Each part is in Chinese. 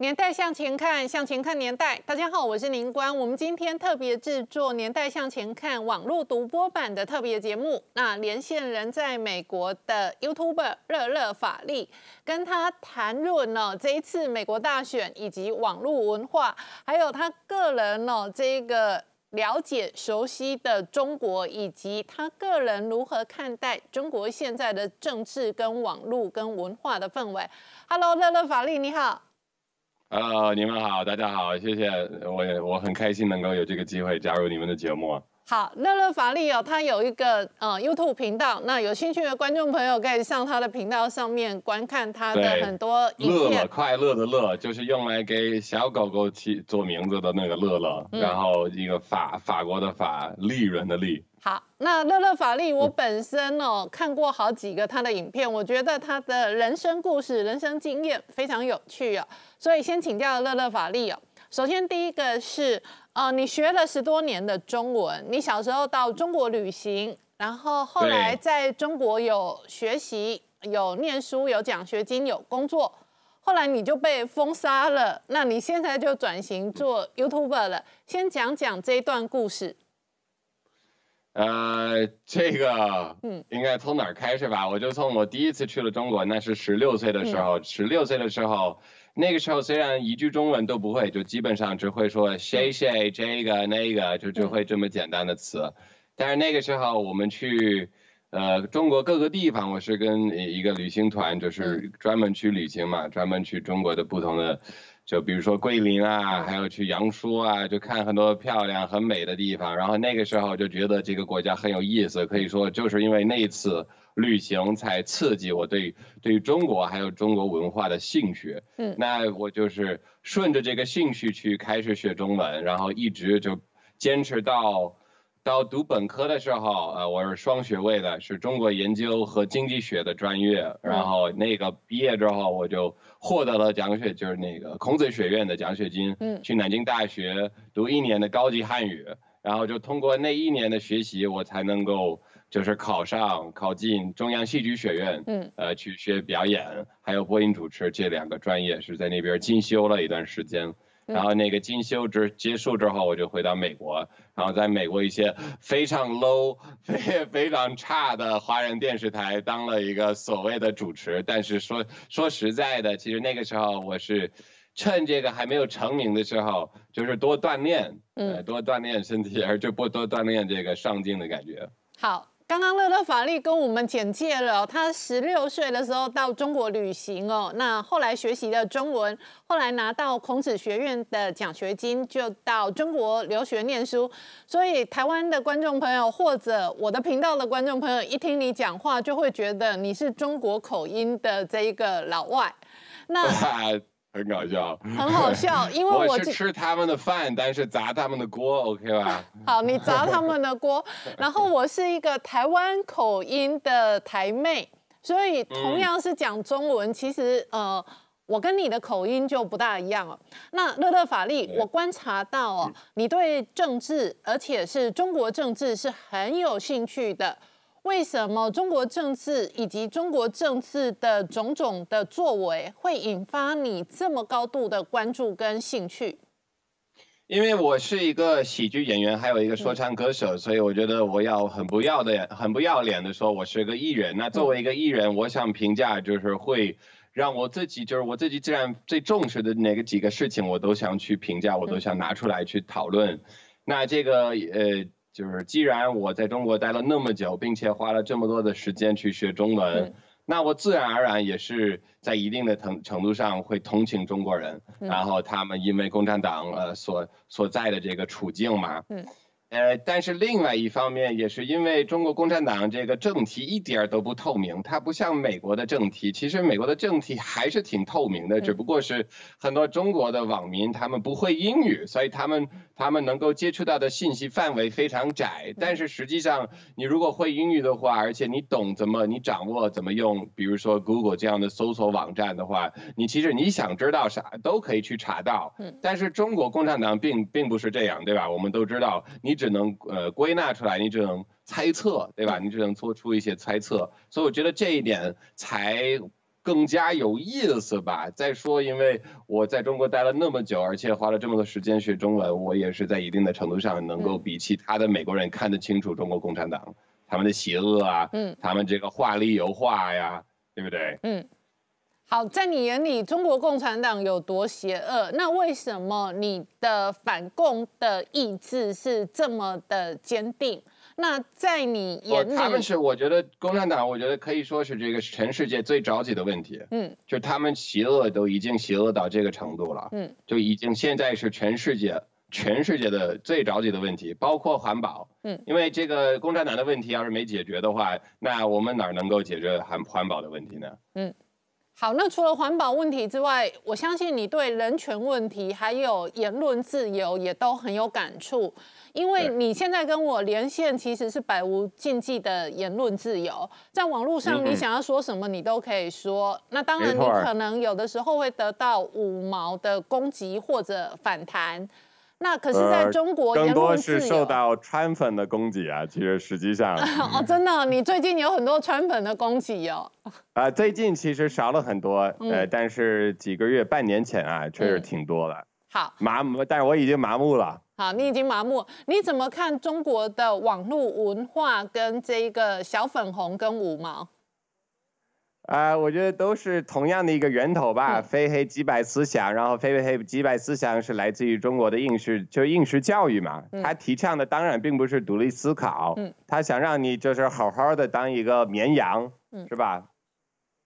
年代向前看，向前看年代。大家好，我是宁官。我们今天特别制作《年代向前看》网络独播版的特别节目。那连线人在美国的 YouTuber 乐乐法力，跟他谈论呢这一次美国大选以及网络文化，还有他个人呢这个了解熟悉的中国，以及他个人如何看待中国现在的政治跟网络跟文化的氛围。Hello，乐乐法力，你好。Hello，你们好，大家好，谢谢，我我很开心能够有这个机会加入你们的节目。好，乐乐法力哦，他有一个呃 YouTube 频道，那有兴趣的观众朋友可以上他的频道上面观看他的很多影片。乐乐快乐的乐，就是用来给小狗狗起做名字的那个乐乐，然后一个法法国的法，利润的利。好，那乐乐法力，我本身哦看过好几个他的影片，我觉得他的人生故事、人生经验非常有趣哦，所以先请教乐乐法力哦。首先第一个是，呃，你学了十多年的中文，你小时候到中国旅行，然后后来在中国有学习、有念书、有奖学金、有工作，后来你就被封杀了，那你现在就转型做 YouTuber 了，先讲讲这一段故事。呃，这个，嗯，应该从哪儿开始吧？我就从我第一次去了中国，那是十六岁的时候。十六岁的时候，那个时候虽然一句中文都不会，就基本上只会说谁谁这个那个，就只会这么简单的词。但是那个时候我们去，呃，中国各个地方，我是跟一个旅行团，就是专门去旅行嘛，专门去中国的不同的。就比如说桂林啊，还有去阳朔啊，就看很多漂亮、很美的地方。然后那个时候就觉得这个国家很有意思，可以说就是因为那一次旅行才刺激我对对于中国还有中国文化的兴趣。嗯，那我就是顺着这个兴趣去开始学中文，然后一直就坚持到。到读本科的时候，呃，我是双学位的，是中国研究和经济学的专业。然后那个毕业之后，我就获得了奖学，就是那个孔子学院的奖学金，嗯，去南京大学读一年的高级汉语。然后就通过那一年的学习，我才能够就是考上、考进中央戏剧学院，嗯，呃，去学表演，还有播音主持这两个专业，是在那边进修了一段时间。然后那个进修之结束之后，我就回到美国，然后在美国一些非常 low、非非常差的华人电视台当了一个所谓的主持。但是说说实在的，其实那个时候我是趁这个还没有成名的时候，就是多锻炼，嗯，多锻炼身体，而就不多锻炼这个上镜的感觉。好。刚刚乐乐法力跟我们简介了，他十六岁的时候到中国旅行哦，那后来学习了中文，后来拿到孔子学院的奖学金，就到中国留学念书。所以台湾的观众朋友或者我的频道的观众朋友，一听你讲话就会觉得你是中国口音的这一个老外。那。很搞笑，很好笑，因为我是吃他们的饭，但是砸他们的锅，OK 吧？好，你砸他们的锅，然后我是一个台湾口音的台妹，所以同样是讲中文，其实呃，我跟你的口音就不大一样了。那乐乐法力，我观察到哦，你对政治，而且是中国政治是很有兴趣的。为什么中国政治以及中国政治的种种的作为会引发你这么高度的关注跟兴趣？因为我是一个喜剧演员，还有一个说唱歌手，所以我觉得我要很不要的、很不要脸的说，我是个艺人。那作为一个艺人，我想评价就是会让我自己，就是我自己自然最重视的哪个几个事情，我都想去评价，我都想拿出来去讨论。那这个呃。就是既然我在中国待了那么久，并且花了这么多的时间去学中文，那我自然而然也是在一定的程程度上会同情中国人，然后他们因为共产党呃所所在的这个处境嘛。呃，但是另外一方面也是因为中国共产党这个政体一点儿都不透明，它不像美国的政体。其实美国的政体还是挺透明的，只不过是很多中国的网民他们不会英语，所以他们他们能够接触到的信息范围非常窄。但是实际上，你如果会英语的话，而且你懂怎么你掌握怎么用，比如说 Google 这样的搜索网站的话，你其实你想知道啥都可以去查到。但是中国共产党并并不是这样，对吧？我们都知道你。只能呃归纳出来，你只能猜测，对吧？你只能做出一些猜测，所以我觉得这一点才更加有意思吧。再说，因为我在中国待了那么久，而且花了这么多时间学中文，我也是在一定的程度上能够比其他的美国人看得清楚中国共产党他们的邪恶啊，嗯，他们这个画里有画呀，对不对？嗯。好，在你眼里，中国共产党有多邪恶？那为什么你的反共的意志是这么的坚定？那在你眼里，他们是我觉得共产党，我觉得可以说是这个全世界最着急的问题。嗯，就他们邪恶都已经邪恶到这个程度了。嗯，就已经现在是全世界全世界的最着急的问题，包括环保。嗯，因为这个共产党的问题要是没解决的话，那我们哪能够解决环环保的问题呢？嗯。好，那除了环保问题之外，我相信你对人权问题还有言论自由也都很有感触，因为你现在跟我连线其实是百无禁忌的言论自由，在网络上你想要说什么你都可以说，那当然你可能有的时候会得到五毛的攻击或者反弹。那可是在中国，更多是受到川粉的攻击啊。其实实际上，哦，真的，你最近有很多川粉的攻击哦。啊，最近其实少了很多，呃，但是几个月、半年前啊，确实挺多的。好，麻木，但是我已经麻木了。好，你已经麻木，你怎么看中国的网络文化跟这个小粉红跟五毛？啊，我觉得都是同样的一个源头吧，非黑即白思想，然后非黑即白思想是来自于中国的应试，就应试教育嘛。他提倡的当然并不是独立思考，他想让你就是好好的当一个绵羊，是吧？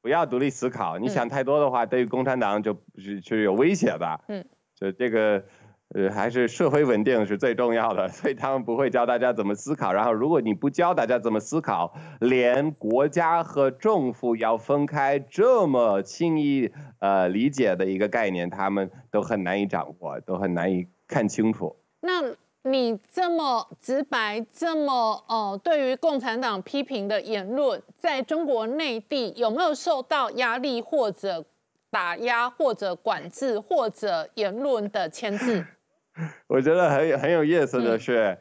不要独立思考，你想太多的话，对于共产党就不是是有威胁的。嗯，就这个。呃，还是社会稳定是最重要的，所以他们不会教大家怎么思考。然后，如果你不教大家怎么思考，连国家和政府要分开这么轻易呃理解的一个概念，他们都很难以掌握，都很难以看清楚。那你这么直白，这么呃，对于共产党批评的言论，在中国内地有没有受到压力或者打压，或者管制，或者言论的牵制？我觉得很很有意思的是，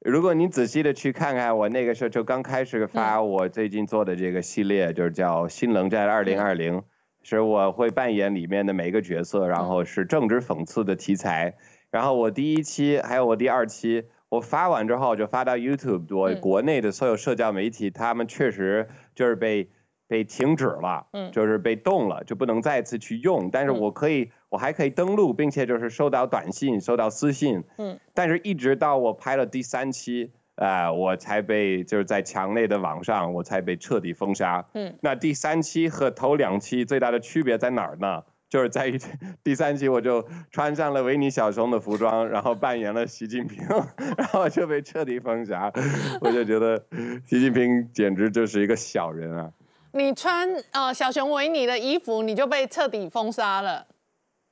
如果你仔细的去看看，我那个时候就刚开始发我最近做的这个系列，就是叫《新冷战二零二零》，是我会扮演里面的每一个角色，然后是政治讽刺的题材。然后我第一期还有我第二期，我发完之后就发到 YouTube，我国内的所有社交媒体，他们确实就是被。被停止了，嗯，就是被冻了，就不能再次去用。但是我可以，我还可以登录，并且就是收到短信、收到私信，嗯。但是一直到我拍了第三期，啊，我才被就是在墙内的网上，我才被彻底封杀。嗯。那第三期和头两期最大的区别在哪儿呢？就是在于 第三期我就穿上了维尼小熊的服装，然后扮演了习近平，然后就被彻底封杀。我就觉得习近平简直就是一个小人啊。你穿呃小熊维尼的衣服，你就被彻底封杀了。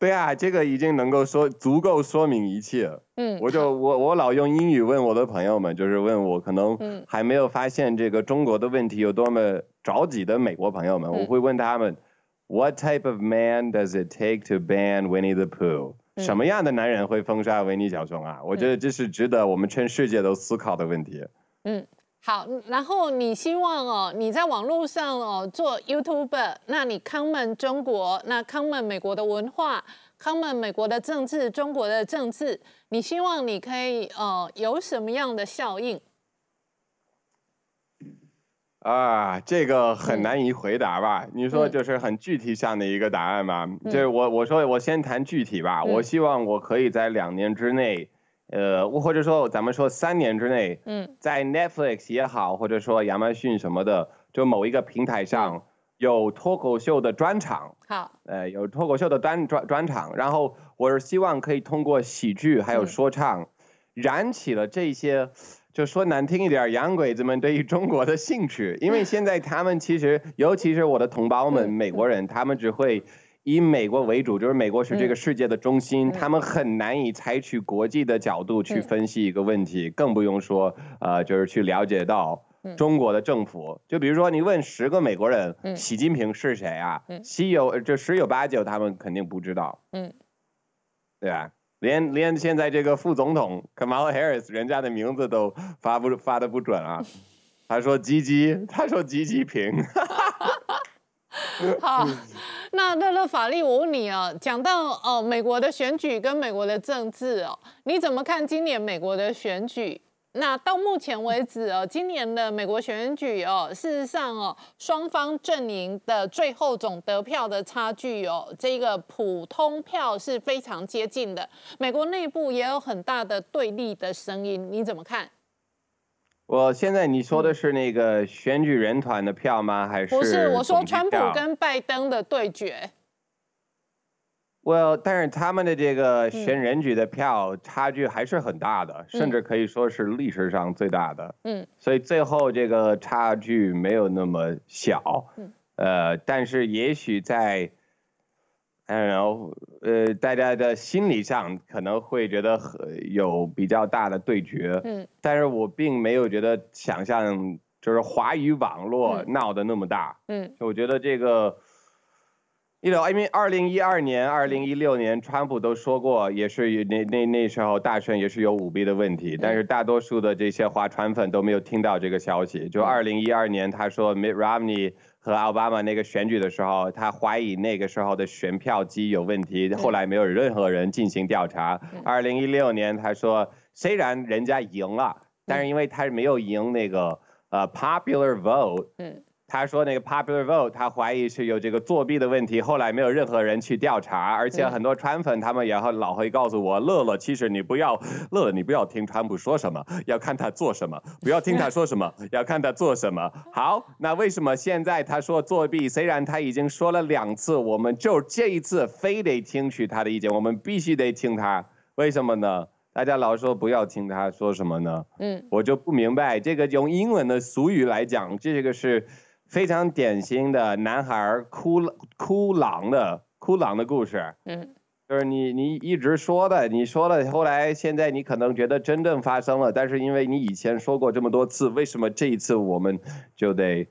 对啊，这个已经能够说足够说明一切。嗯，我就我我老用英语问我的朋友们，就是问我可能还没有发现这个中国的问题有多么着急的美国朋友们，我会问他们，What type of man does it take to ban Winnie the Pooh？什么样的男人会封杀维尼小熊啊？我觉得这是值得我们全世界都思考的问题。嗯。好，然后你希望哦，你在网络上哦做 YouTuber，那你 comment 中国，那 comment 美国的文化，comment 美国的政治，中国的政治，你希望你可以呃有什么样的效应？啊，这个很难以回答吧？你说就是很具体上的一个答案吧？就是我我说我先谈具体吧，我希望我可以在两年之内。呃，或者说咱们说三年之内，嗯，在 Netflix 也好，或者说亚马逊什么的，就某一个平台上有脱口秀的专场，好，呃，有脱口秀的专专专场，然后我是希望可以通过喜剧还有说唱，燃起了这些，就说难听一点，洋鬼子们对于中国的兴趣，因为现在他们其实，尤其是我的同胞们，美国人，他们只会。以美国为主，就是美国是这个世界的中心，他们很难以采取国际的角度去分析一个问题，更不用说呃，就是去了解到中国的政府。就比如说，你问十个美国人，习近平是谁啊？十有就十有八九他们肯定不知道。嗯，对吧？连连现在这个副总统 Kamala Harris 人家的名字都发不发的不准啊。他说“吉吉”，他说“吉吉平”。好，那乐乐法力，我问你啊，讲到哦美国的选举跟美国的政治哦，你怎么看今年美国的选举？那到目前为止哦，今年的美国选举哦，事实上哦，双方阵营的最后总得票的差距哦，这个普通票是非常接近的。美国内部也有很大的对立的声音，你怎么看？我现在你说的是那个选举人团的票吗？还是不是？我说川普跟拜登的对决。Well，但是他们的这个选人局的票差距还是很大的，甚至可以说是历史上最大的。嗯，所以最后这个差距没有那么小。嗯，呃，但是也许在，I don't know，呃，大家的心理上可能会觉得有比较大的对决。嗯，但是我并没有觉得想象就是华语网络闹得那么大。嗯，我觉得这个。因为二零一二年、二零一六年，川普都说过，也是那那那时候大选也是有舞弊的问题，但是大多数的这些华川粉都没有听到这个消息。就二零一二年，他说 Mitt Romney 和奥巴马那个选举的时候，他怀疑那个时候的选票机有问题，后来没有任何人进行调查。二零一六年，他说虽然人家赢了，但是因为他没有赢那个呃 popular vote。他说那个 popular vote，他怀疑是有这个作弊的问题，后来没有任何人去调查，而且很多川粉他们也老会告诉我，乐乐，其实你不要乐，你不要听川普说什么，要看他做什么，不要听他说什么，要看他做什么。好，那为什么现在他说作弊？虽然他已经说了两次，我们就这一次非得听取他的意见，我们必须得听他，为什么呢？大家老说不要听他说什么呢？嗯，我就不明白这个用英文的俗语来讲，这个是。非常典型的男孩哭哭狼的哭狼的故事，嗯，就是你你一直说的，你说了，后来现在你可能觉得真正发生了，但是因为你以前说过这么多次，为什么这一次我们就得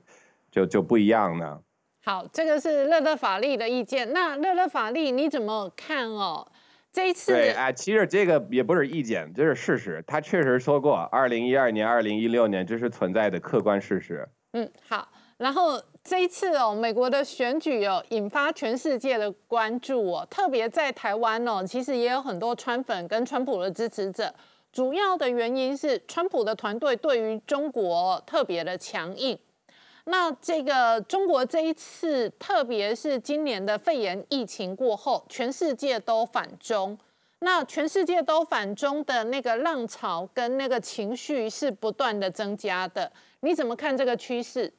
就就不一样呢？好，这个是乐乐法力的意见，那乐乐法力你怎么看哦？这一次对啊，其实这个也不是意见，这是事实，他确实说过，二零一二年、二零一六年这是存在的客观事实。嗯，好。然后这一次哦，美国的选举哦，引发全世界的关注哦，特别在台湾哦，其实也有很多川粉跟川普的支持者。主要的原因是川普的团队对于中国特别的强硬。那这个中国这一次，特别是今年的肺炎疫情过后，全世界都反中。那全世界都反中的那个浪潮跟那个情绪是不断的增加的。你怎么看这个趋势？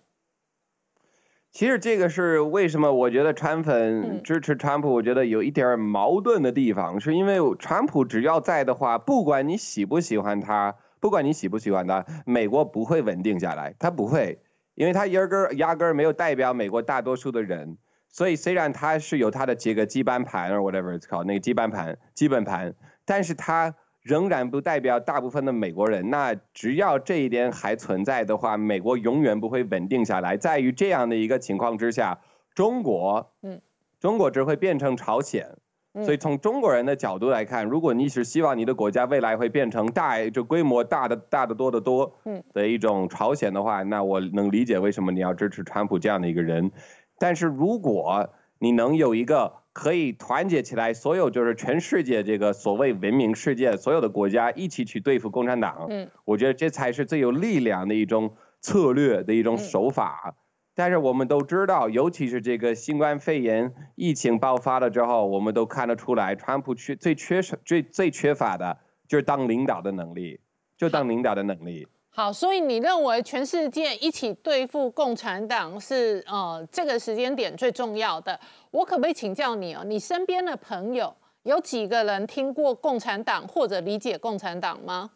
其实这个是为什么？我觉得川粉支持川普，我觉得有一点矛盾的地方，是因为川普只要在的话，不管你喜不喜欢他，不管你喜不喜欢他，美国不会稳定下来，他不会，因为他压根儿压根儿没有代表美国大多数的人，所以虽然他是有他的几个基本盘，or whatever it's called 那个基本盘基本盘，但是他。仍然不代表大部分的美国人。那只要这一点还存在的话，美国永远不会稳定下来。在于这样的一个情况之下，中国，嗯，中国只会变成朝鲜。所以从中国人的角度来看，如果你是希望你的国家未来会变成大，就规模大的大的多得多，嗯，的一种朝鲜的话，那我能理解为什么你要支持川普这样的一个人。但是如果你能有一个。可以团结起来，所有就是全世界这个所谓文明世界所有的国家一起去对付共产党。嗯，我觉得这才是最有力量的一种策略的一种手法。但是我们都知道，尤其是这个新冠肺炎疫情爆发了之后，我们都看得出来，川普缺最缺少最最缺乏的就是当领导的能力，就当领导的能力。好，所以你认为全世界一起对付共产党是呃这个时间点最重要的？我可不可以请教你哦？你身边的朋友有几个人听过共产党或者理解共产党吗？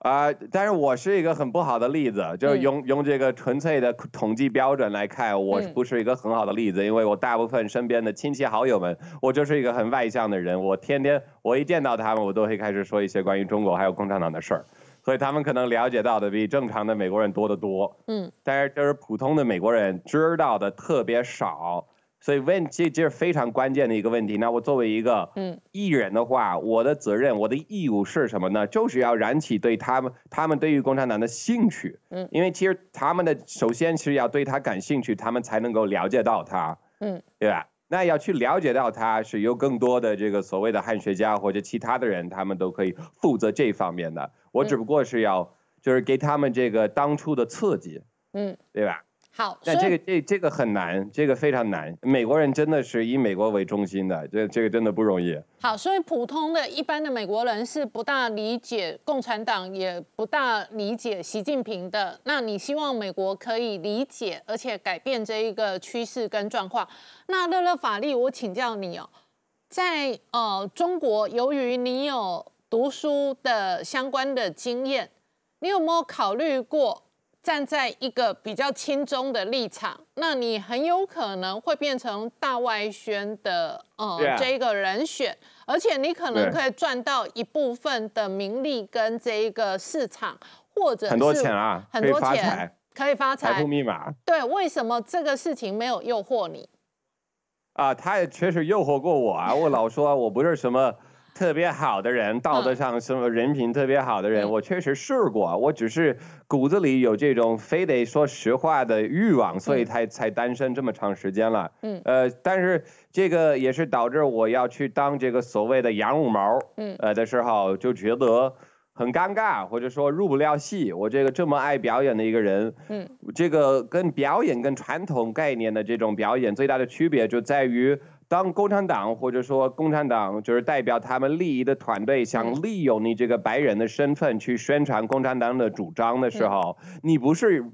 啊，但是我是一个很不好的例子，就是用用这个纯粹的统计标准来看，我不是一个很好的例子，因为我大部分身边的亲戚好友们，我就是一个很外向的人，我天天我一见到他们，我都会开始说一些关于中国还有共产党的事儿。所以他们可能了解到的比正常的美国人多得多，嗯，但是就是普通的美国人知道的特别少。所以问这这是非常关键的一个问题。那我作为一个嗯艺人的话，我的责任、我的义务是什么呢？就是要燃起对他们他们对于共产党的兴趣。嗯，因为其实他们的首先是要对他感兴趣，他们才能够了解到他。嗯，对吧？那要去了解到他是有更多的这个所谓的汉学家或者其他的人，他们都可以负责这方面的。我只不过是要就是给他们这个当初的刺激。嗯，对吧？好，但这个这这个很难，这个非常难。美国人真的是以美国为中心的，这这个真的不容易。好，所以普通的一般的美国人是不大理解共产党，也不大理解习近平的。那你希望美国可以理解，而且改变这一个趋势跟状况？那乐乐法力，我请教你哦，在呃中国，由于你有读书的相关的经验，你有没有考虑过？站在一个比较轻中的立场，那你很有可能会变成大外宣的呃这个人选，而且你可能可以赚到一部分的名利跟这一个市场，或者很多钱啊，很多钱可以发财。财富密码。对，为什么这个事情没有诱惑你？啊，他也确实诱惑过我啊，我老说我不是什么。特别好的人，道德上什么人品特别好的人，我确实试过，我只是骨子里有这种非得说实话的欲望，所以才才单身这么长时间了。嗯，呃，但是这个也是导致我要去当这个所谓的羊五毛，嗯，呃的时候就觉得很尴尬，或者说入不了戏。我这个这么爱表演的一个人，嗯，这个跟表演跟传统概念的这种表演最大的区别就在于。当共产党或者说共产党就是代表他们利益的团队想利用你这个白人的身份去宣传共产党的主张的时候，你不是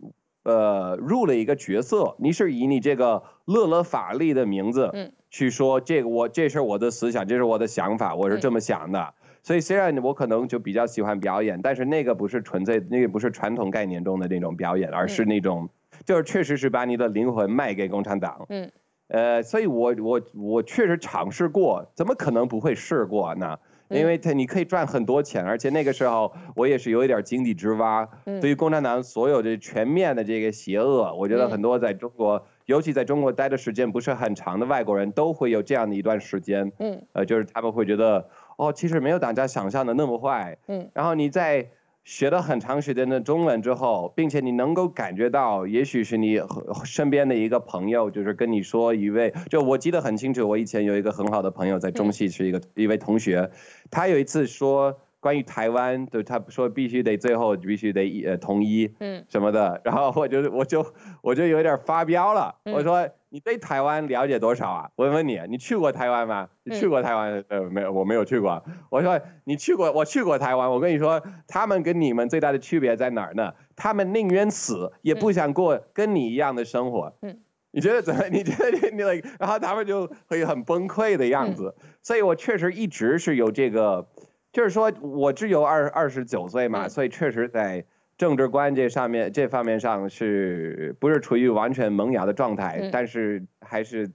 呃入了一个角色，你是以你这个勒勒法利的名字去说这个我这是我的思想，这是我的想法，我是这么想的。所以虽然我可能就比较喜欢表演，但是那个不是纯粹，那个不是传统概念中的那种表演，而是那种就是确实是把你的灵魂卖给共产党。嗯。呃，所以我我我确实尝试过，怎么可能不会试过呢？因为他你可以赚很多钱，而且那个时候我也是有一点井底之蛙。对于共产党所有的全面的这个邪恶，我觉得很多在中国，尤其在中国待的时间不是很长的外国人都会有这样的一段时间。嗯，呃，就是他们会觉得，哦，其实没有大家想象的那么坏。嗯，然后你在。学了很长时间的中文之后，并且你能够感觉到，也许是你身边的一个朋友，就是跟你说一位，就我记得很清楚，我以前有一个很好的朋友在中戏是一个一位同学，他有一次说关于台湾，就他说必须得最后必须得呃统一，嗯。什么的，然后我就我就我就有点发飙了，我说。你对台湾了解多少啊？我问你，你去过台湾吗？你去过台湾？呃，没有，我没有去过。我说你去过，我去过台湾。我跟你说，他们跟你们最大的区别在哪儿呢？他们宁愿死，也不想过跟你一样的生活。嗯，你觉得怎么？你觉得你那个？然后他们就会很崩溃的样子。所以我确实一直是有这个，就是说我只有二二十九岁嘛，所以确实在。政治观这上面这方面上是不是处于完全萌芽的状态？但是还是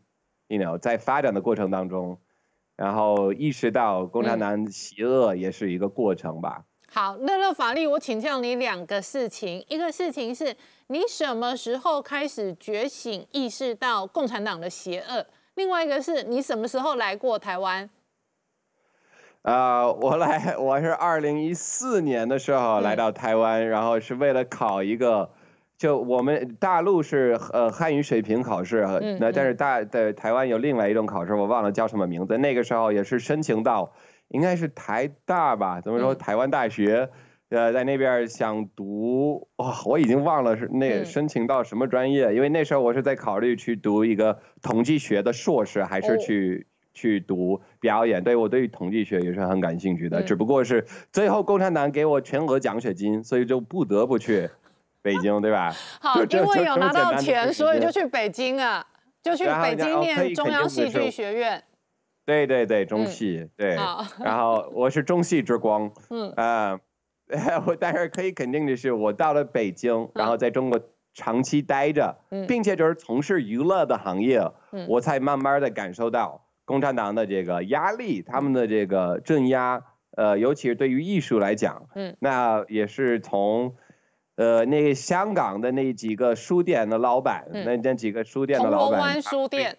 ，you know，在发展的过程当中，然后意识到共产党邪恶也是一个过程吧。好，乐乐法律，我请教你两个事情，一个事情是你什么时候开始觉醒，意识到共产党的邪恶？另外一个是你什么时候来过台湾？啊，我来，我是二零一四年的时候来到台湾，然后是为了考一个，就我们大陆是呃汉语水平考试，那但是大在台湾有另外一种考试，我忘了叫什么名字。那个时候也是申请到，应该是台大吧？怎么说？台湾大学，呃，在那边想读，哇，我已经忘了是那申请到什么专业，因为那时候我是在考虑去读一个统计学的硕士，还是去。去读表演，对我对于统计学也是很感兴趣的，只不过是最后共产党给我全额奖学金，所以就不得不去北京，对吧？好，因为有拿到钱，所以就去北京啊，就去北京念中央戏剧学院。对对对，中戏对，然后我是中戏之光，嗯。啊，我但是可以肯定的是，我到了北京，然后在中国长期待着，并且就是从事娱乐的行业，我才慢慢的感受到。共产党的这个压力，他们的这个镇压，呃，尤其是对于艺术来讲，嗯，那也是从，呃，那香港的那几个书店的老板，那那几个书店的老板，书店，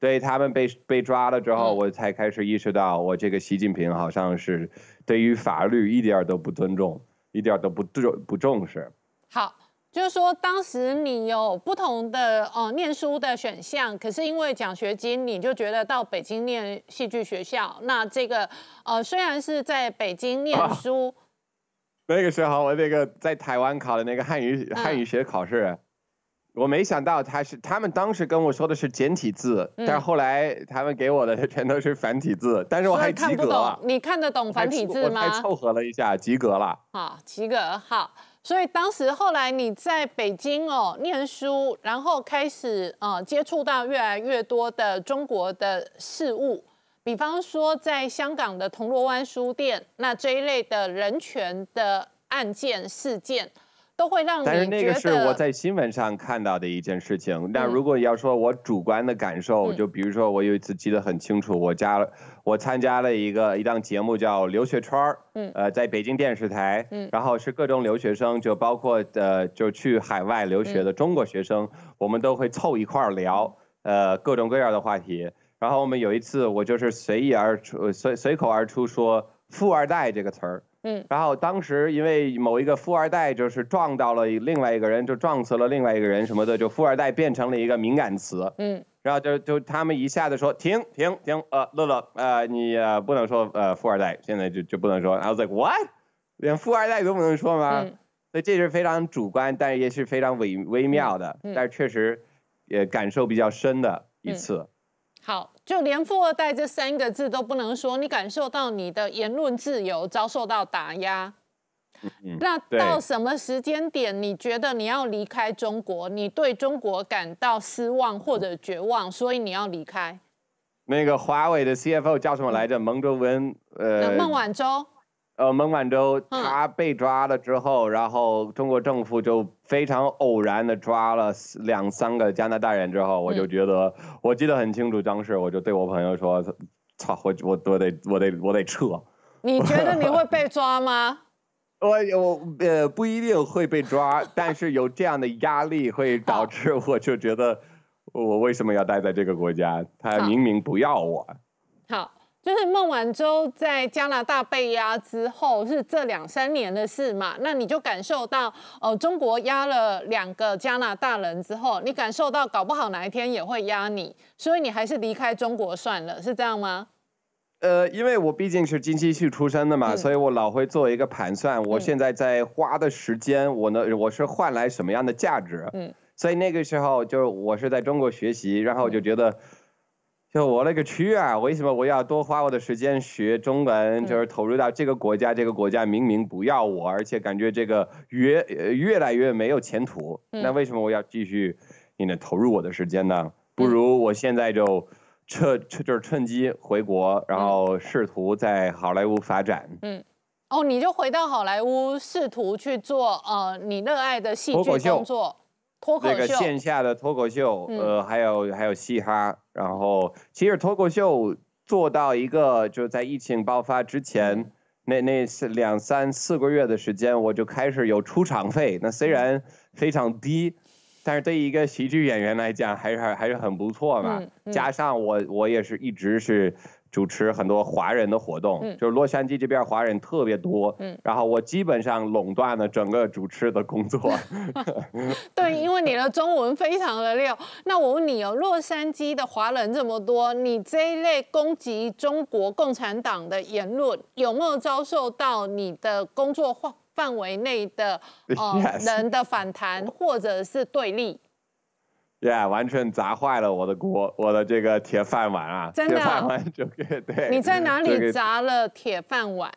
对他们被被抓了之后，我才开始意识到，我这个习近平好像是对于法律一点都不尊重，一点都不重不重视。好，就是说当时你有不同的呃念书的选项，可是因为奖学金，你就觉得到北京念戏剧学校。那这个呃虽然是在北京念书，那个时候我那个在台湾考的那个汉语汉语学考试。我没想到他是，他们当时跟我说的是简体字，但是后来他们给我的全都是繁体字，但是我还及格了。你看得懂繁体字吗？我还凑合了一下，及格了。好，及格好。所以当时后来你在北京哦念书，然后开始呃接触到越来越多的中国的事物，比方说在香港的铜锣湾书店，那这一类的人权的案件事件。都会让你但是那个是我在新闻上看到的一件事情。那如果要说我主观的感受，就比如说我有一次记得很清楚，我加了我参加了一个一档节目叫留学圈儿，嗯，呃，在北京电视台，嗯，然后是各种留学生，就包括呃就去海外留学的中国学生，我们都会凑一块儿聊，呃，各种各样的话题。然后我们有一次我就是随意而出随随口而出说富二代这个词儿。嗯，然后当时因为某一个富二代就是撞到了另外一个人，就撞死了另外一个人什么的，就富二代变成了一个敏感词。嗯，然后就就他们一下子说停停停，呃，乐乐，呃，你不能说呃富二代，现在就就不能说。I was like what？连富二代都不能说吗？所以这是非常主观，但是也是非常微微妙的，但是确实也感受比较深的一次。好，就连“富二代”这三个字都不能说，你感受到你的言论自由遭受到打压。那到什么时间点，你觉得你要离开中国？你对中国感到失望或者绝望，所以你要离开？那个华为的 CFO 叫什么来着？孟卓文？呃，孟晚舟。呃，孟晚舟他被抓了之后，然后中国政府就非常偶然的抓了两三个加拿大人之后，我就觉得，我记得很清楚，当时我就对我朋友说：“操，我我我得我得我得撤。”你觉得你会被抓吗？我我呃不一定会被抓，但是有这样的压力会 导致我就觉得，我为什么要待在这个国家？他明明不要我。好。就是孟晚舟在加拿大被压之后，是这两三年的事嘛？那你就感受到，呃，中国压了两个加拿大人之后，你感受到搞不好哪一天也会压你，所以你还是离开中国算了，是这样吗？呃，因为我毕竟是经济系出身的嘛，所以我老会做一个盘算，我现在在花的时间，我呢，我是换来什么样的价值？嗯，所以那个时候就是我是在中国学习，然后我就觉得。就我勒个去啊！为什么我要多花我的时间学中文？就是投入到这个国家，这个国家明明不要我，而且感觉这个越越来越没有前途。那为什么我要继续，你呢投入我的时间呢？不如我现在就趁趁就是趁机回国，然后试图在好莱坞发展。嗯，哦，你就回到好莱坞，试图去做呃你热爱的戏剧工作。那个线下的脱口秀，呃，还有还有嘻哈，然后其实脱口秀做到一个，就在疫情爆发之前，那那是两三四个月的时间，我就开始有出场费。那虽然非常低，但是对于一个喜剧演员来讲，还是还是很不错嘛。加上我我也是一直是。主持很多华人的活动，就是洛杉矶这边华人特别多，嗯，然后我基本上垄断了整个主持的工作。对，因为你的中文非常的溜。那我问你哦，洛杉矶的华人这么多，你这一类攻击中国共产党的言论，有没有遭受到你的工作范范围内的呃 人的反弹或者是对立？Yeah，完全砸坏了我的锅，我的这个铁饭碗啊！真的，铁饭碗就对。你在哪里砸了铁饭碗？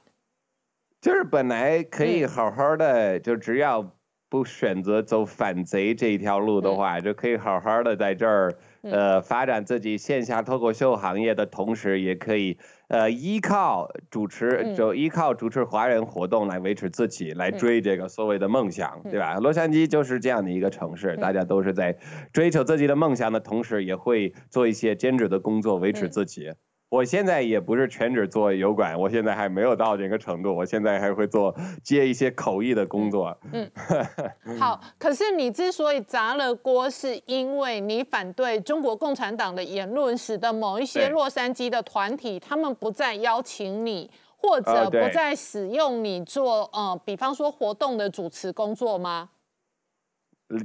就是本来可以好好的，就只要不选择走反贼这一条路的话，就可以好好的在这儿。呃，发展自己线下脱口秀行业的同时，也可以呃依靠主持，就依靠主持华人活动来维持自己，来追这个所谓的梦想，对吧？洛杉矶就是这样的一个城市，大家都是在追求自己的梦想的同时，也会做一些兼职的工作维持自己。我现在也不是全职做油管，我现在还没有到这个程度，我现在还会做接一些口译的工作。嗯，好。可是你之所以砸了锅，是因为你反对中国共产党的言论，使得某一些洛杉矶的团体他们不再邀请你，或者不再使用你做呃，比方说活动的主持工作吗？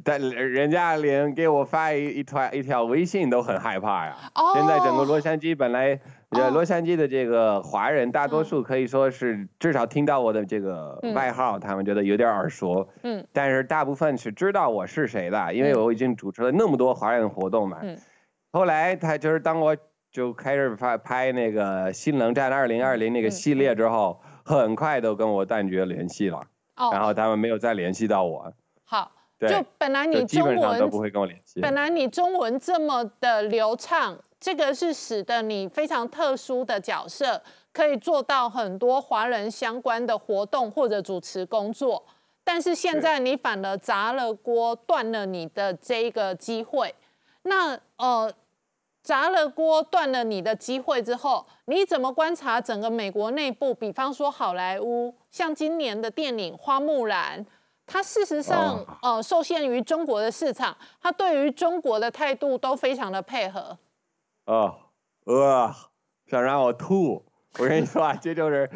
但人家连给我发一一条一条微信都很害怕呀。哦。现在整个洛杉矶本来，洛杉矶的这个华人大多数可以说是至少听到我的这个外号，他们觉得有点耳熟。嗯。但是大部分是知道我是谁的，因为我已经主持了那么多华人活动嘛。嗯。后来他就是当我就开始拍拍那个《新冷战二零二零》那个系列之后，很快都跟我断绝联系了。哦。然后他们没有再联系到我。好。就本来你中文都不会跟我联系。本来你中文这么的流畅，这个是使得你非常特殊的角色，可以做到很多华人相关的活动或者主持工作。但是现在你反而砸了锅，断了你的这个机会。那呃，砸了锅，断了你的机会之后，你怎么观察整个美国内部？比方说好莱坞，像今年的电影《花木兰》。他事实上，呃，受限于中国的市场，他对于中国的态度都非常的配合。哦，呃，想让我吐！我跟你说啊，这就是，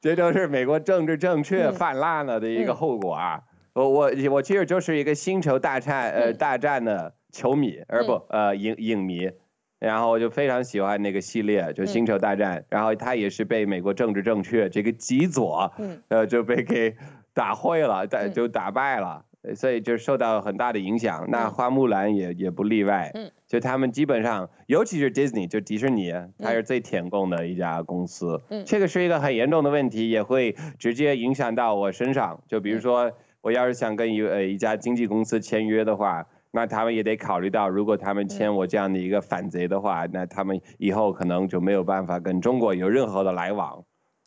这就是美国政治正确泛滥了的一个后果啊！我我我其实就是一个星球大战呃大战的球迷，而不呃影影迷，然后我就非常喜欢那个系列，就星球大战，然后他也是被美国政治正确这个极左，呃就被给。打会了，打就打败了，所以就受到很大的影响。那花木兰也也不例外。嗯，就他们基本上，尤其是 Disney，就迪士尼，它是最舔共的一家公司。嗯，这个是一个很严重的问题，也会直接影响到我身上。就比如说，我要是想跟一呃一家经纪公司签约的话，那他们也得考虑到，如果他们签我这样的一个反贼的话，那他们以后可能就没有办法跟中国有任何的来往。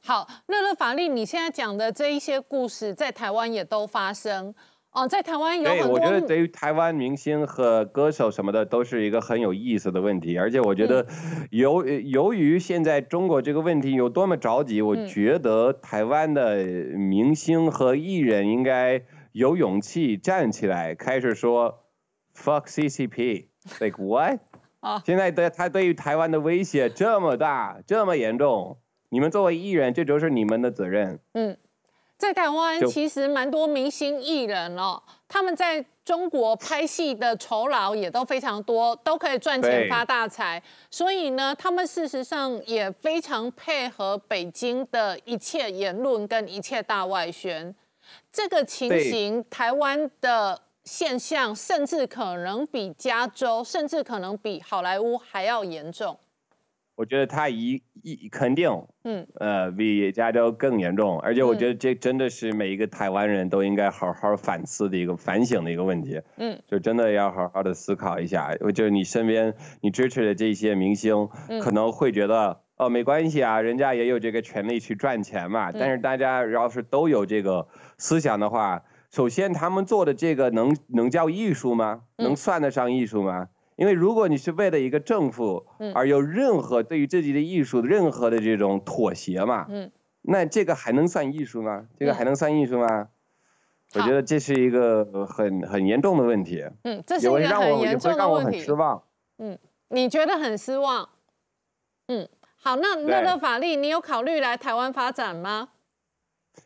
好，乐乐法律，你现在讲的这一些故事，在台湾也都发生哦。在台湾有很多，我觉得对于台湾明星和歌手什么的，都是一个很有意思的问题。而且我觉得，由由于现在中国这个问题有多么着急，我觉得台湾的明星和艺人应该有勇气站起来，开始说 “fuck CCP”，like what？啊，现在对他对于台湾的威胁这么大，这么严重。你们作为艺人，这就是你们的责任。嗯，在台湾其实蛮多明星艺人哦，他们在中国拍戏的酬劳也都非常多，都可以赚钱发大财。所以呢，他们事实上也非常配合北京的一切言论跟一切大外宣。这个情形，台湾的现象，甚至可能比加州，甚至可能比好莱坞还要严重。我觉得他一一肯定，嗯，呃，比加州更严重，而且我觉得这真的是每一个台湾人都应该好好反思的一个反省的一个问题，嗯，就真的要好好的思考一下。我就是你身边你支持的这些明星，可能会觉得哦没关系啊，人家也有这个权利去赚钱嘛。但是大家要是都有这个思想的话，首先他们做的这个能能叫艺术吗？能算得上艺术吗？因为如果你是为了一个政府而有任何对于自己的艺术的任何的这种妥协嘛，嗯，那这个还能算艺术吗？这个还能算艺术吗？我觉得这是一个很很严重的问题。嗯，这是一个很严重的问题。失望。嗯，你觉得很失望？嗯，好，那乐乐法力，你有考虑来台湾发展吗？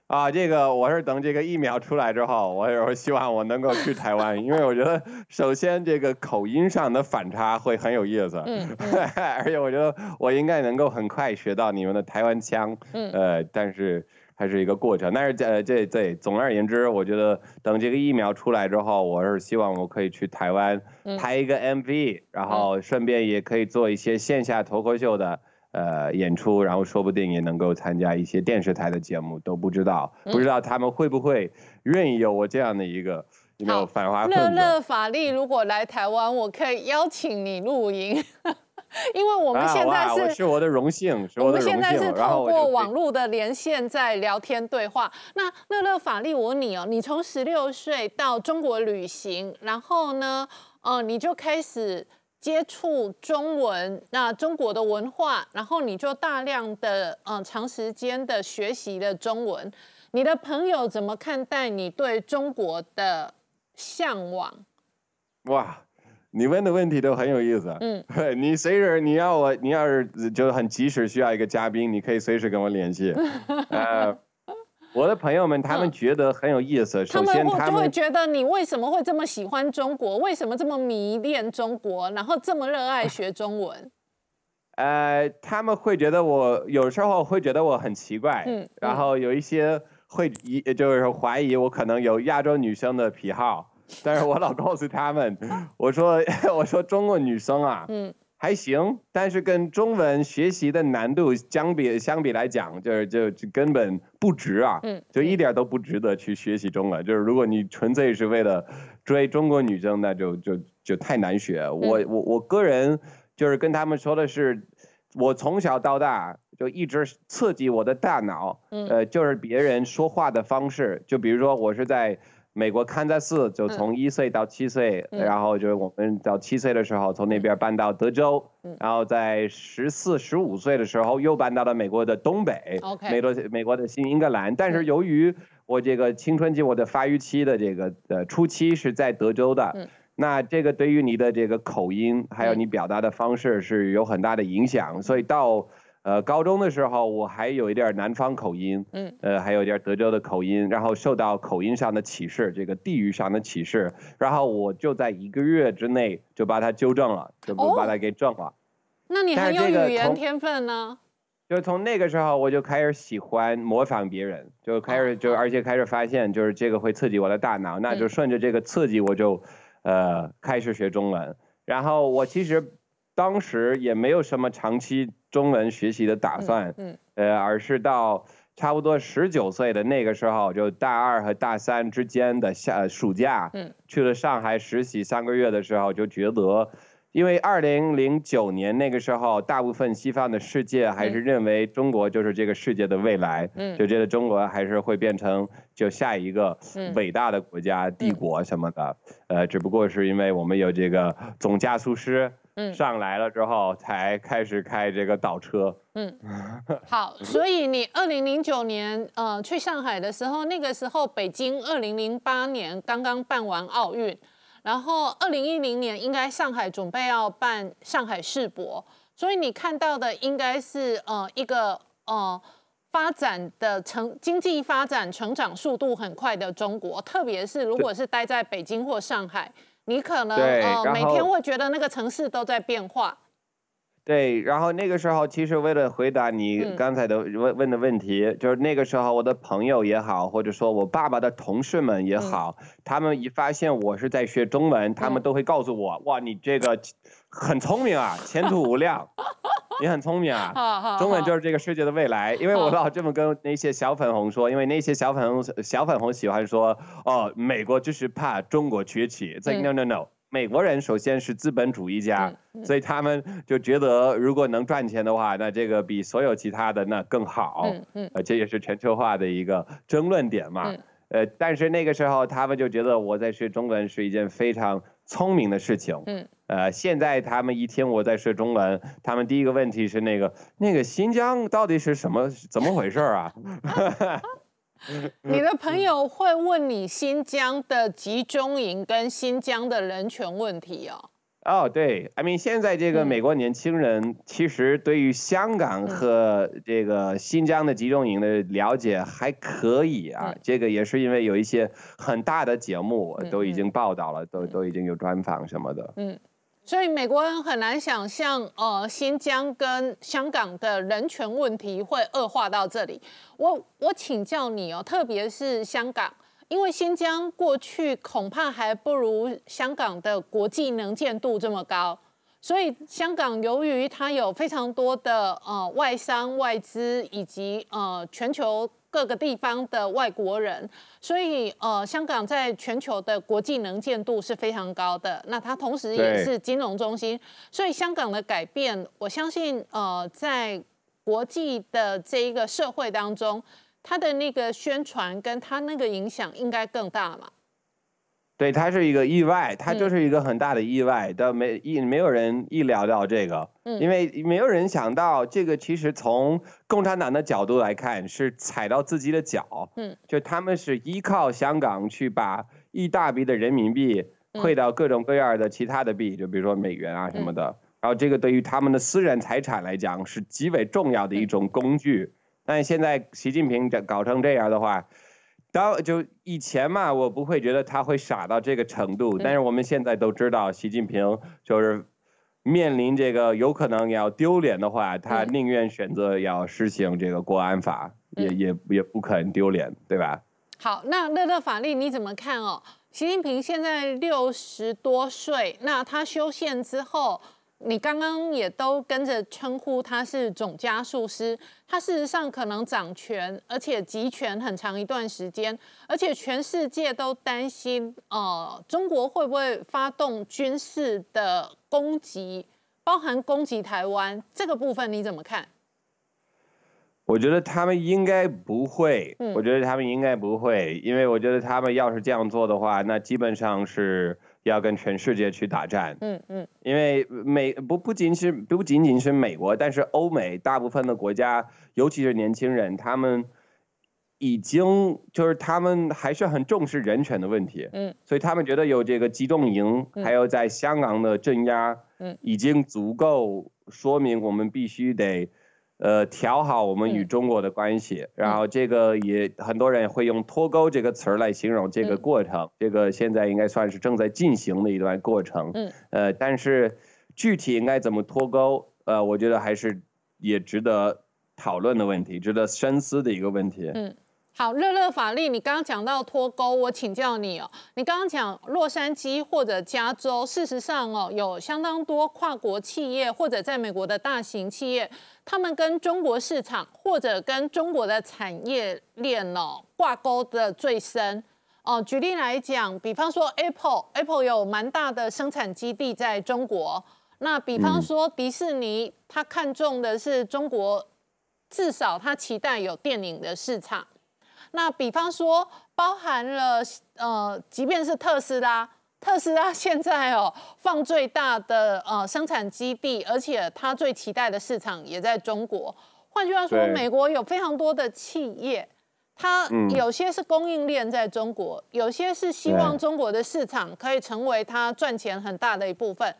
啊，这个我是等这个疫苗出来之后，我也是希望我能够去台湾，因为我觉得首先这个口音上的反差会很有意思，嗯，而且我觉得我应该能够很快学到你们的台湾腔，嗯，呃，但是还是一个过程。但是呃，这这总而言之，我觉得等这个疫苗出来之后，我是希望我可以去台湾拍一个 MV，然后顺便也可以做一些线下脱口秀的。呃，演出，然后说不定也能够参加一些电视台的节目，都不知道，不知道他们会不会愿意有我这样的一个有反华乐乐法力如果来台湾，我可以邀请你录音，因为我们现在是是我的荣幸，我们现在是透过网络的连线在聊天对话。那乐乐法力，我问你哦，你从十六岁到中国旅行，然后呢，呃，你就开始。接触中文，那中国的文化，然后你就大量的嗯长时间的学习的中文。你的朋友怎么看待你对中国的向往？哇，你问的问题都很有意思。嗯，你随时你要我，你要是就很及时需要一个嘉宾，你可以随时跟我联系。呃。我的朋友们，他们觉得很有意思。首先，他们就会觉得你为什么会这么喜欢中国？为什么这么迷恋中国？然后这么热爱学中文？呃，他们会觉得我有时候会觉得我很奇怪，嗯，然后有一些会疑，就是怀疑我可能有亚洲女生的癖好。但是我老告诉他们，我说 我说中国女生啊，嗯。还行，但是跟中文学习的难度相比相比来讲，就是就就根本不值啊，嗯，就一点都不值得去学习中文。就是如果你纯粹是为了追中国女生，那就就就太难学。我我我个人就是跟他们说的是，我从小到大就一直刺激我的大脑，呃，就是别人说话的方式，就比如说我是在。美国堪萨斯就从一岁到七岁，然后就是我们到七岁的时候从那边搬到德州，然后在十四、十五岁的时候又搬到了美国的东北，美国美国的新英格兰。但是由于我这个青春期、我的发育期的这个呃初期是在德州的，那这个对于你的这个口音还有你表达的方式是有很大的影响，所以到。呃，高中的时候我还有一点南方口音，嗯，呃，还有一点德州的口音，然后受到口音上的歧视，这个地域上的歧视，然后我就在一个月之内就把它纠正了，就把它给正了。那你很有语言天分呢？就从那个时候我就开始喜欢模仿别人，就开始就而且开始发现就是这个会刺激我的大脑，那就顺着这个刺激我就呃开始学中文，然后我其实当时也没有什么长期。中文学习的打算，嗯，呃，而是到差不多十九岁的那个时候，就大二和大三之间的夏暑假，嗯，去了上海实习三个月的时候，就觉得，因为二零零九年那个时候，大部分西方的世界还是认为中国就是这个世界的未来，嗯，就觉得中国还是会变成就下一个伟大的国家、帝国什么的，呃，只不过是因为我们有这个总加速师。嗯，上来了之后才开始开这个倒车。嗯，好，所以你二零零九年呃去上海的时候，那个时候北京二零零八年刚刚办完奥运，然后二零一零年应该上海准备要办上海世博，所以你看到的应该是呃一个呃发展的成经济发展成长速度很快的中国，特别是如果是待在北京或上海。你可能呃每天会觉得那个城市都在变化。对，然后那个时候其实为了回答你刚才的问问的问题，就是那个时候我的朋友也好，或者说我爸爸的同事们也好，他们一发现我是在学中文，他们都会告诉我：哇，你这个很聪明啊，前途无量。你很聪明啊，中文就是这个世界的未来。因为我老这么跟那些小粉红说，因为那些小粉红小粉红喜欢说，哦，美国就是怕中国崛起。在 no no no，美国人首先是资本主义家，所以他们就觉得如果能赚钱的话，那这个比所有其他的那更好。嗯嗯，呃，这也是全球化的一个争论点嘛。呃，但是那个时候他们就觉得我在学中文是一件非常聪明的事情。嗯。呃，现在他们一听我在说中文，他们第一个问题是那个那个新疆到底是什么怎么回事啊？你的朋友会问你新疆的集中营跟新疆的人权问题哦。哦，对，I mean，现在这个美国年轻人其实对于香港和这个新疆的集中营的了解还可以啊。这个也是因为有一些很大的节目都已经报道了，都都已经有专访什么的。嗯。所以美国人很难想象，呃，新疆跟香港的人权问题会恶化到这里。我我请教你哦，特别是香港，因为新疆过去恐怕还不如香港的国际能见度这么高，所以香港由于它有非常多的呃外商外资以及呃全球。各个地方的外国人，所以呃，香港在全球的国际能见度是非常高的。那它同时也是金融中心，所以香港的改变，我相信呃，在国际的这一个社会当中，它的那个宣传跟它那个影响应该更大嘛。对，它是一个意外，它就是一个很大的意外，但没意没有人意料到这个，因为没有人想到这个其实从共产党的角度来看是踩到自己的脚，嗯，就他们是依靠香港去把一大笔的人民币汇到各种各样的其他的币，就比如说美元啊什么的，然后这个对于他们的私人财产来讲是极为重要的一种工具，但现在习近平这搞成这样的话。当就以前嘛，我不会觉得他会傻到这个程度，但是我们现在都知道，习近平就是面临这个有可能要丢脸的话，他宁愿选择要实行这个国安法，也也也不肯丢脸，对吧？好，那乐乐法律你怎么看哦？习近平现在六十多岁，那他修宪之后。你刚刚也都跟着称呼他是总加速师，他事实上可能掌权，而且集权很长一段时间，而且全世界都担心，呃，中国会不会发动军事的攻击，包含攻击台湾这个部分，你怎么看？我觉得他们应该不会，我觉得他们应该不会，因为我觉得他们要是这样做的话，那基本上是。要跟全世界去打战，嗯嗯，因为美不不仅是不仅仅是美国，但是欧美大部分的国家，尤其是年轻人，他们已经就是他们还是很重视人权的问题，嗯，所以他们觉得有这个集中营，还有在香港的镇压，嗯，已经足够说明我们必须得。呃，调好我们与中国的关系，然后这个也很多人会用脱钩这个词儿来形容这个过程，这个现在应该算是正在进行的一段过程。嗯，呃，但是具体应该怎么脱钩，呃，我觉得还是也值得讨论的问题，值得深思的一个问题。嗯。好，乐乐法力，你刚刚讲到脱钩，我请教你哦。你刚刚讲洛杉矶或者加州，事实上哦，有相当多跨国企业或者在美国的大型企业，他们跟中国市场或者跟中国的产业链哦挂钩的最深哦。举例来讲，比方说 Apple，Apple 有蛮大的生产基地在中国。那比方说迪士尼，他看中的是中国，至少他期待有电影的市场。那比方说，包含了呃，即便是特斯拉，特斯拉 现在哦放最大的呃生产基地，而且它最期待的市场也在中国。换句话说，美国有非常多的企业，它有些是供应链在中国，有些是希望中国的市场可以成为它赚钱很大的一部分。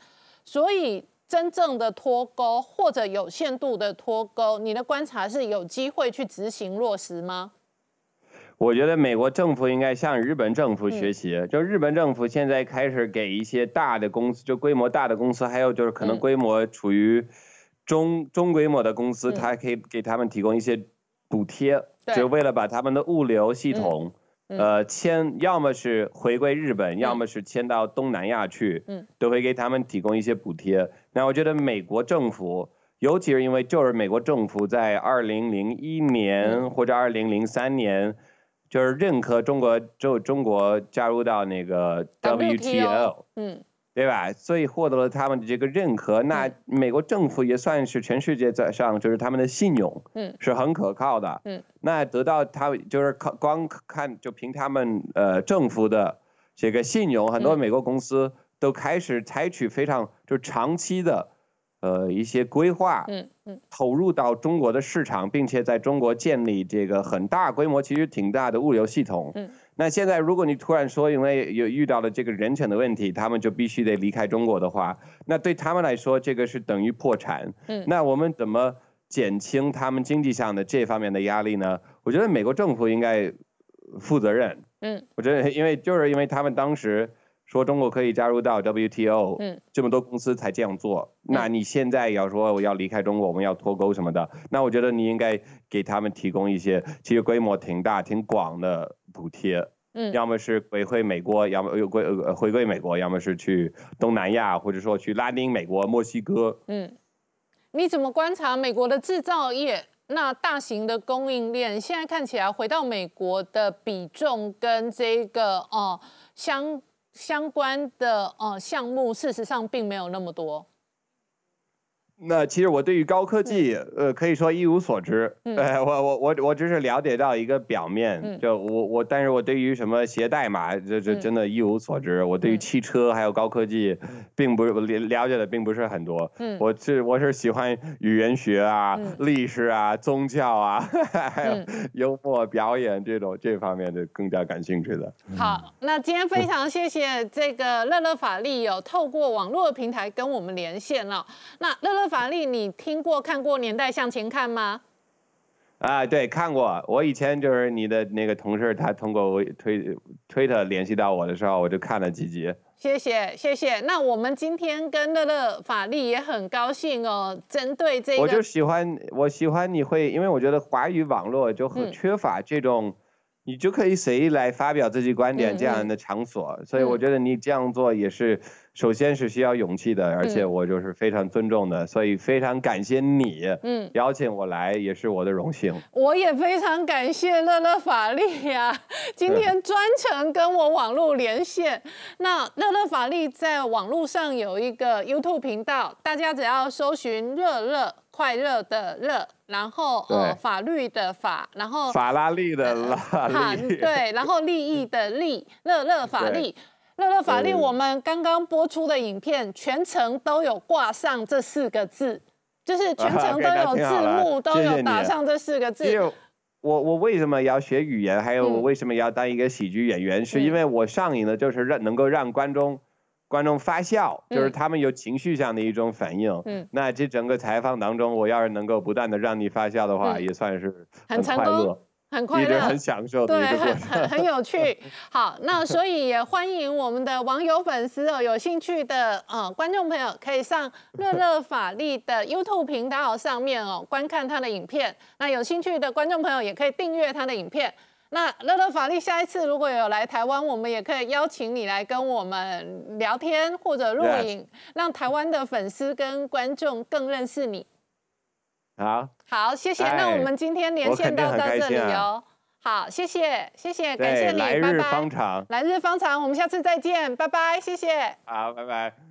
所以，真正的脱钩或者有限度的脱钩，你的观察是有机会去执行落实吗？我觉得美国政府应该向日本政府学习，就日本政府现在开始给一些大的公司，就规模大的公司，还有就是可能规模处于中中规模的公司，它可以给他们提供一些补贴，就为了把他们的物流系统，呃，迁要么是回归日本，要么是迁到东南亚去，都会给他们提供一些补贴。那我觉得美国政府，尤其是因为就是美国政府在二零零一年或者二零零三年。就是认可中国，就中国加入到那个 WTO，嗯，对吧？所以获得了他们的这个认可，那美国政府也算是全世界在上，就是他们的信用，嗯，是很可靠的，嗯。那得到他就是靠光看就凭他们呃政府的这个信用，很多美国公司都开始采取非常就长期的。呃，一些规划，嗯嗯，投入到中国的市场，并且在中国建立这个很大规模、其实挺大的物流系统。嗯，那现在如果你突然说，因为有遇到了这个人权的问题，他们就必须得离开中国的话，那对他们来说，这个是等于破产。嗯，那我们怎么减轻他们经济上的这方面的压力呢？我觉得美国政府应该负责任。嗯，我觉得，因为就是因为他们当时。说中国可以加入到 WTO，嗯，这么多公司才这样做。那你现在要说我要离开中国，我们要脱钩什么的，那我觉得你应该给他们提供一些其实规模挺大、挺广的补贴，嗯，要么是回回美国，要么又归呃回归美国，要么是去东南亚，或者说去拉丁美国、墨西哥。嗯，你怎么观察美国的制造业？那大型的供应链现在看起来回到美国的比重跟这个哦相。相关的呃项目，事实上并没有那么多。那其实我对于高科技，呃，可以说一无所知。呃，我我我我只是了解到一个表面，就我我，但是我对于什么写代码，这这真的一无所知。我对于汽车还有高科技，并不了了解的并不是很多。嗯，我是我是喜欢语言学啊、历史啊、宗教啊，还有幽默表演这种这方面的更加感兴趣的。好，那今天非常谢谢这个乐乐法力有透过网络平台跟我们连线了。那乐乐。法力，你听过看过《年代向前看》吗？啊，对，看过。我以前就是你的那个同事，他通过推推特联系到我的时候，我就看了几集。谢谢，谢谢。那我们今天跟乐乐法力也很高兴哦，针对这个，我就喜欢，我喜欢你会，因为我觉得华语网络就很缺乏这种。你就可以随意来发表自己观点这样的场所，所以我觉得你这样做也是，首先是需要勇气的，而且我就是非常尊重的，所以非常感谢你，嗯，邀请我来也是我的荣幸。我也非常感谢乐乐法力呀，今天专程跟我网络连线。那乐乐法力在网络上有一个 YouTube 频道，大家只要搜寻“乐乐”。快乐的乐，然后呃法律的法，然后法拉利的拉利，对，然后利益的利，乐乐法律，乐乐法律。我们刚刚播出的影片全程都有挂上这四个字，就是全程都有字幕，都有打上这四个字。我我为什么要学语言？还有我为什么要当一个喜剧演员？是因为我上瘾的就是让能够让观众。观众发笑，就是他们有情绪上的一种反应。嗯，那这整个采访当中，我要是能够不断的让你发笑的话，也算是很快乐，很快乐，很享受的一个过程，很有趣。好，那所以也欢迎我们的网友粉丝哦，有兴趣的呃观众朋友可以上 乐乐法力的 YouTube 频道上面哦观看他的影片。那有兴趣的观众朋友也可以订阅他的影片。那乐乐法力下一次如果有来台湾，我们也可以邀请你来跟我们聊天或者录影，让台湾的粉丝跟观众更认识你。好，好，谢谢。那我们今天连线到到这里哦。好，谢谢，谢谢，感谢你，来日方长，来日方长，我们下次再见，拜拜，谢谢。好，拜拜。